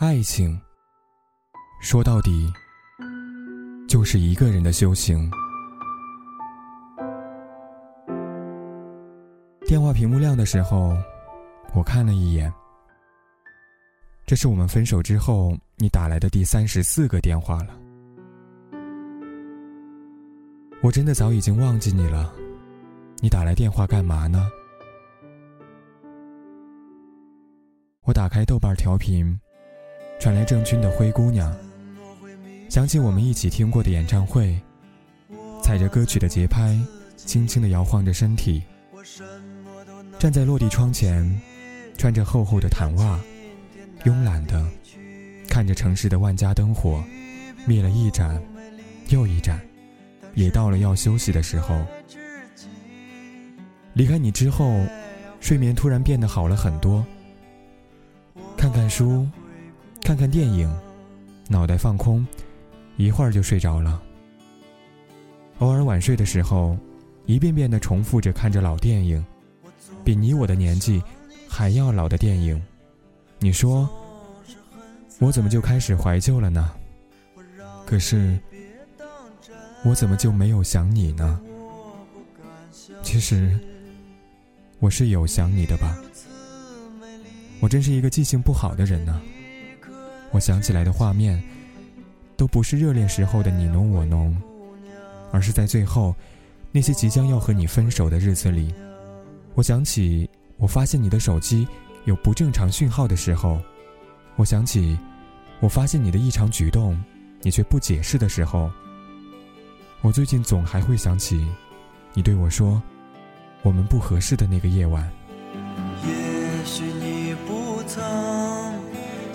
爱情，说到底，就是一个人的修行。电话屏幕亮的时候，我看了一眼。这是我们分手之后你打来的第三十四个电话了。我真的早已经忘记你了，你打来电话干嘛呢？我打开豆瓣调频，传来郑钧的《灰姑娘》，想起我们一起听过的演唱会，踩着歌曲的节拍，轻轻地摇晃着身体。站在落地窗前，穿着厚厚的毯袜，慵懒的看着城市的万家灯火，灭了一盏又一盏，也到了要休息的时候。离开你之后，睡眠突然变得好了很多。看看书，看看电影，脑袋放空，一会儿就睡着了。偶尔晚睡的时候，一遍遍的重复着看着老电影。比你我的年纪还要老的电影，你说我怎么就开始怀旧了呢？可是我怎么就没有想你呢？其实我是有想你的吧？我真是一个记性不好的人呢。我想起来的画面，都不是热恋时候的你侬我侬，而是在最后那些即将要和你分手的日子里。我想起，我发现你的手机有不正常讯号的时候；我想起，我发现你的异常举动，你却不解释的时候。我最近总还会想起，你对我说，我们不合适的那个夜晚。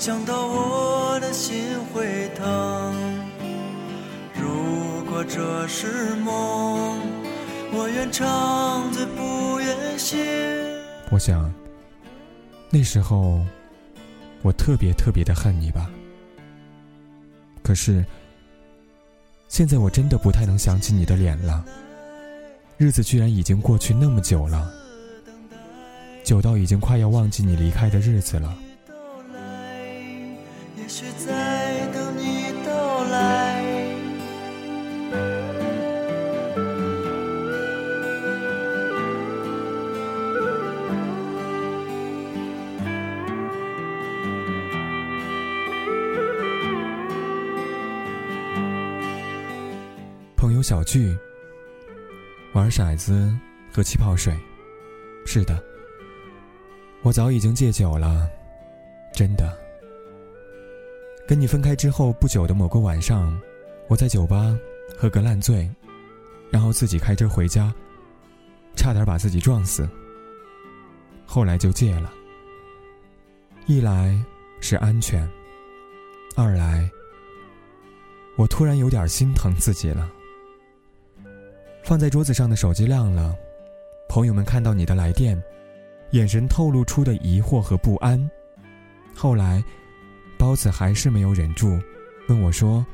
想到我的心会疼，如果这是梦，我愿长醉不愿醒。我想，那时候我特别特别的恨你吧。可是现在我真的不太能想起你的脸了。日子居然已经过去那么久了，久到已经快要忘记你离开的日子了。也许在等你到来。朋友小聚，玩骰子，喝气泡水。是的，我早已经戒酒了，真的。跟你分开之后不久的某个晚上，我在酒吧喝个烂醉，然后自己开车回家，差点把自己撞死。后来就戒了，一来是安全，二来我突然有点心疼自己了。放在桌子上的手机亮了，朋友们看到你的来电，眼神透露出的疑惑和不安。后来，包子还是没有忍住，问我说：“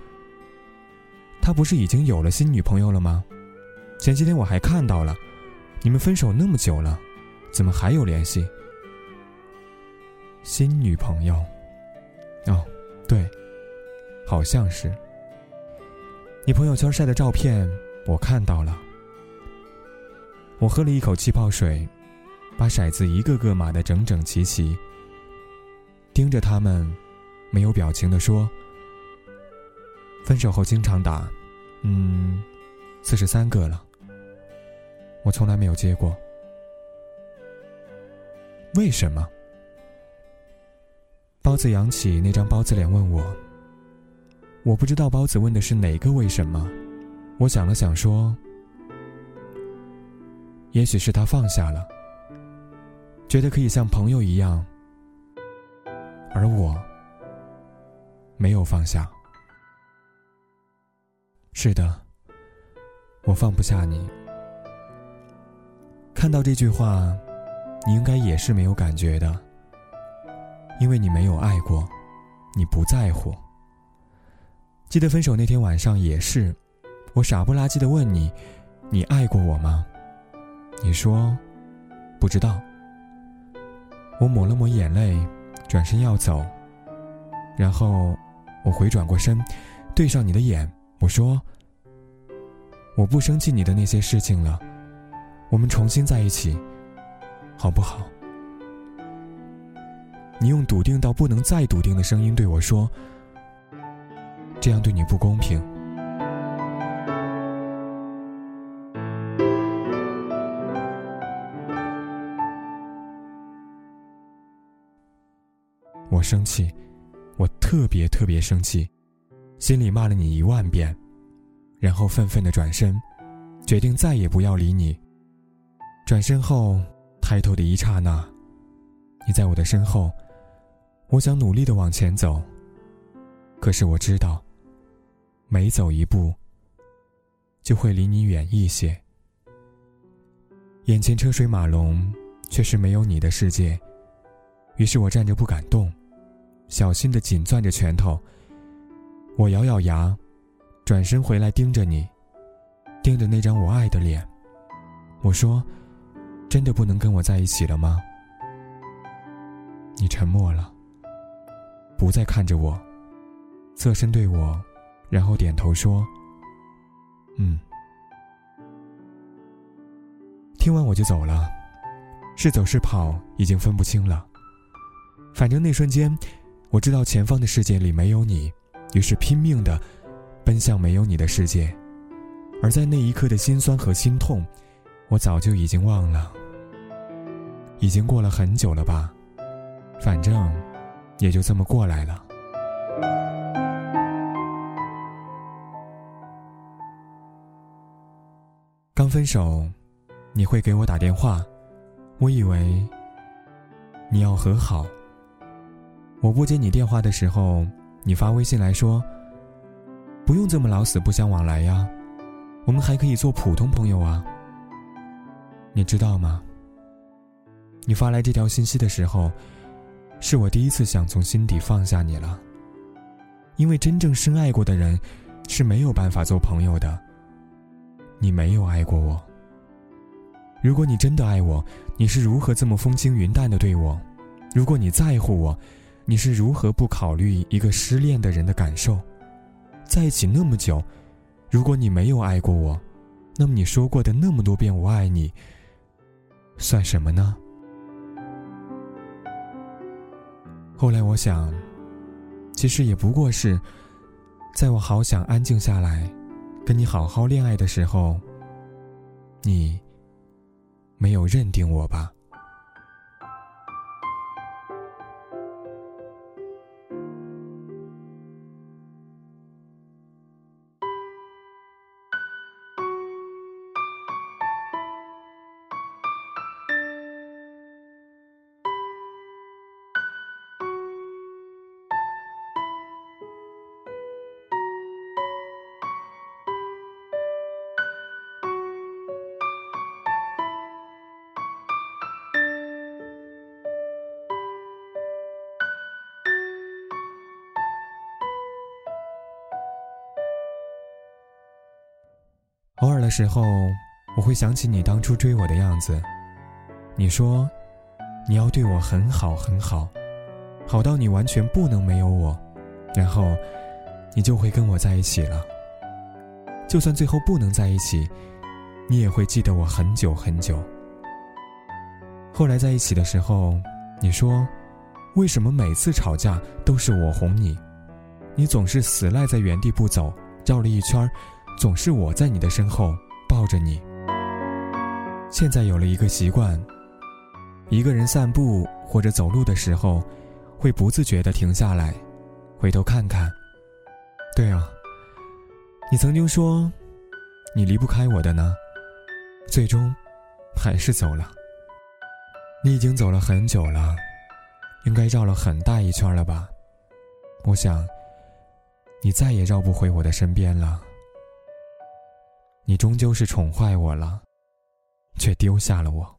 他不是已经有了新女朋友了吗？前几天我还看到了，你们分手那么久了，怎么还有联系？”新女朋友？哦，对，好像是。你朋友圈晒的照片。我看到了，我喝了一口气泡水，把骰子一个个码得整整齐齐，盯着他们，没有表情的说：“分手后经常打，嗯，四十三个了，我从来没有接过，为什么？”包子扬起那张包子脸问我，我不知道包子问的是哪个为什么。我想了想，说：“也许是他放下了，觉得可以像朋友一样，而我没有放下。是的，我放不下你。看到这句话，你应该也是没有感觉的，因为你没有爱过，你不在乎。记得分手那天晚上也是。”我傻不拉几的问你：“你爱过我吗？”你说：“不知道。”我抹了抹眼泪，转身要走。然后我回转过身，对上你的眼，我说：“我不生气你的那些事情了，我们重新在一起，好不好？”你用笃定到不能再笃定的声音对我说：“这样对你不公平。”我生气，我特别特别生气，心里骂了你一万遍，然后愤愤的转身，决定再也不要理你。转身后，抬头的一刹那，你在我的身后。我想努力的往前走，可是我知道，每走一步，就会离你远一些。眼前车水马龙，却是没有你的世界。于是我站着不敢动，小心的紧攥着拳头。我咬咬牙，转身回来盯着你，盯着那张我爱的脸。我说：“真的不能跟我在一起了吗？”你沉默了。不再看着我，侧身对我，然后点头说：“嗯。”听完我就走了，是走是跑已经分不清了。反正那瞬间，我知道前方的世界里没有你，于是拼命的奔向没有你的世界。而在那一刻的心酸和心痛，我早就已经忘了，已经过了很久了吧？反正。也就这么过来了。刚分手，你会给我打电话，我以为你要和好。我不接你电话的时候，你发微信来说：“不用这么老死不相往来呀，我们还可以做普通朋友啊。”你知道吗？你发来这条信息的时候。是我第一次想从心底放下你了，因为真正深爱过的人是没有办法做朋友的。你没有爱过我。如果你真的爱我，你是如何这么风轻云淡的对我？如果你在乎我，你是如何不考虑一个失恋的人的感受？在一起那么久，如果你没有爱过我，那么你说过的那么多遍“我爱你”，算什么呢？后来我想，其实也不过是，在我好想安静下来，跟你好好恋爱的时候，你没有认定我吧。偶尔的时候，我会想起你当初追我的样子。你说，你要对我很好很好，好到你完全不能没有我，然后，你就会跟我在一起了。就算最后不能在一起，你也会记得我很久很久。后来在一起的时候，你说，为什么每次吵架都是我哄你？你总是死赖在原地不走，绕了一圈。总是我在你的身后抱着你。现在有了一个习惯，一个人散步或者走路的时候，会不自觉地停下来，回头看看。对啊，你曾经说，你离不开我的呢，最终还是走了。你已经走了很久了，应该绕了很大一圈了吧？我想，你再也绕不回我的身边了。你终究是宠坏我了，却丢下了我。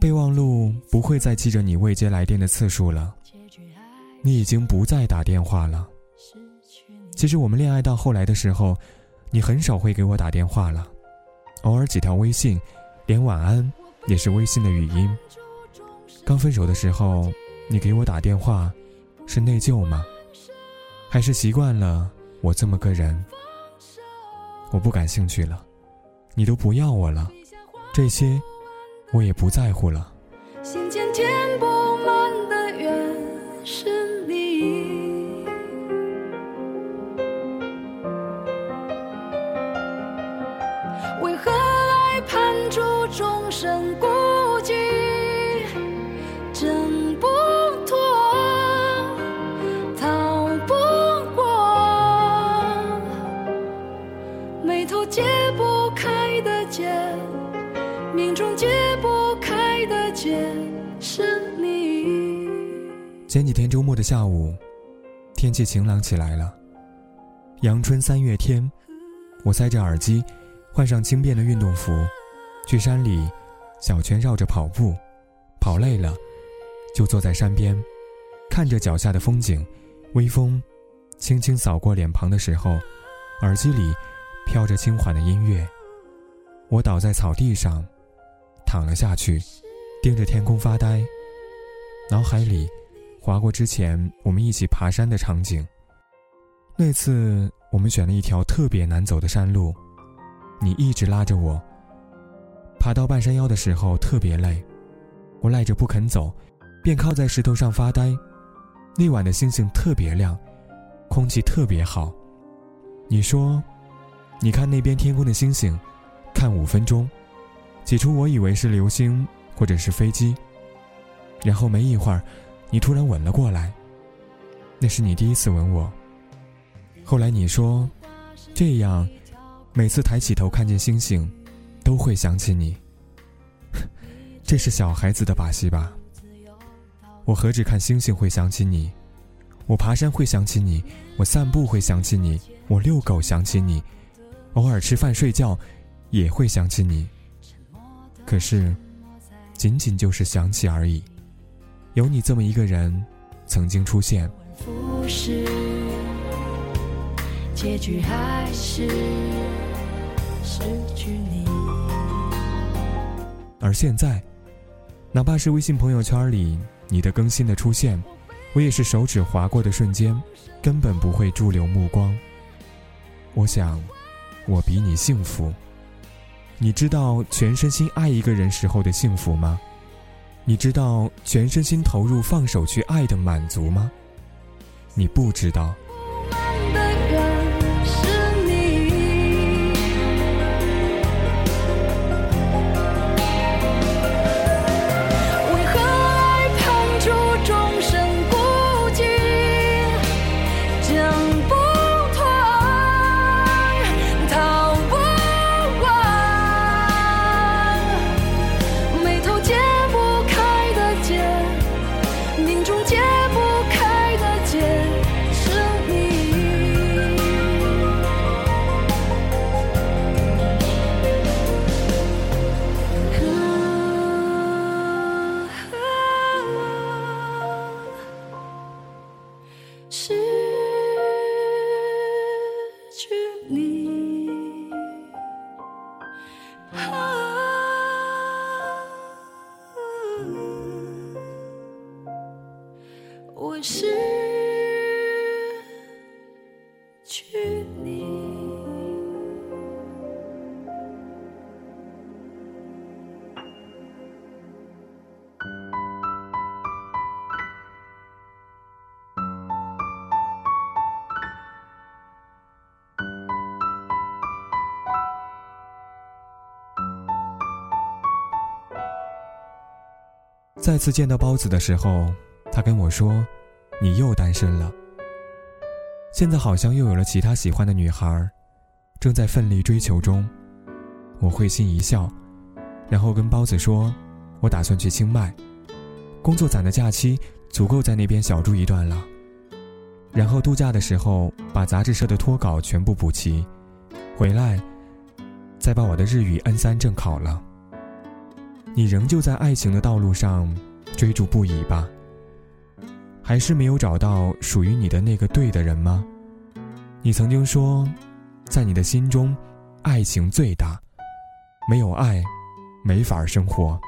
备忘录不会再记着你未接来电的次数了，你已经不再打电话了。其实我们恋爱到后来的时候，你很少会给我打电话了，偶尔几条微信，连晚安也是微信的语音。刚分手的时候，你给我打电话，是内疚吗？还是习惯了我这么个人？我不感兴趣了，你都不要我了，这些我也不在乎了。的下午，天气晴朗起来了。阳春三月天，我塞着耳机，换上轻便的运动服，去山里小圈绕着跑步，跑累了。就坐在山边，看着脚下的风景，微风轻轻扫过脸庞的时候，耳机里飘着轻缓的音乐。我倒在草地上，躺了下去，盯着天空发呆。脑海里划过之前我们一起爬山的场景。那次我们选了一条特别难走的山路，你一直拉着我。爬到半山腰的时候特别累，我赖着不肯走。便靠在石头上发呆。那晚的星星特别亮，空气特别好。你说：“你看那边天空的星星，看五分钟。”起初我以为是流星或者是飞机。然后没一会儿，你突然吻了过来。那是你第一次吻我。后来你说：“这样，每次抬起头看见星星，都会想起你。”这是小孩子的把戏吧？我何止看星星会想起你，我爬山会想起你，我散步会想起你，我遛狗想起你，偶尔吃饭睡觉也会想起你。可是，仅仅就是想起而已。有你这么一个人，曾经出现。结局还是失去你。而现在，哪怕是微信朋友圈里。你的更新的出现，我也是手指划过的瞬间，根本不会驻留目光。我想，我比你幸福。你知道全身心爱一个人时候的幸福吗？你知道全身心投入、放手去爱的满足吗？你不知道。再次见到包子的时候。他跟我说：“你又单身了。”现在好像又有了其他喜欢的女孩，正在奋力追求中。我会心一笑，然后跟包子说：“我打算去清迈，工作攒的假期足够在那边小住一段了。然后度假的时候把杂志社的脱稿全部补齐，回来再把我的日语 N 三证考了。你仍旧在爱情的道路上追逐不已吧？还是没有找到属于你的那个对的人吗？你曾经说，在你的心中，爱情最大。”没有爱，没法生活。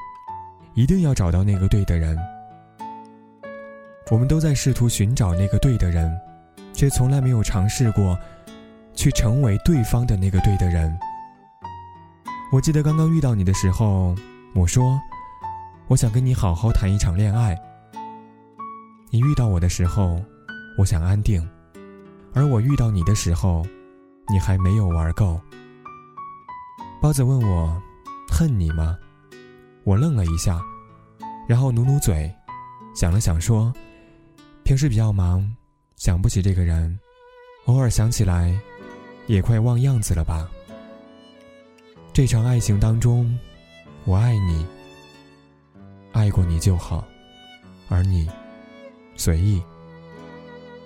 一定要找到那个对的人。我们都在试图寻找那个对的人，却从来没有尝试过去成为对方的那个对的人。我记得刚刚遇到你的时候，我说我想跟你好好谈一场恋爱。你遇到我的时候，我想安定，而我遇到你的时候，你还没有玩够。包子问我：“恨你吗？”我愣了一下，然后努努嘴，想了想说：“平时比较忙，想不起这个人，偶尔想起来，也快忘样子了吧。”这场爱情当中，我爱你，爱过你就好，而你随意。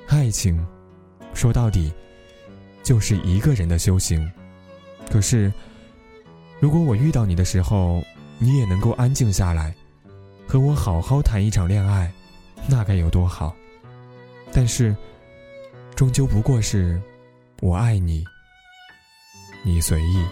爱情，说到底，就是一个人的修行。可是。如果我遇到你的时候，你也能够安静下来，和我好好谈一场恋爱，那该有多好！但是，终究不过是，我爱你，你随意。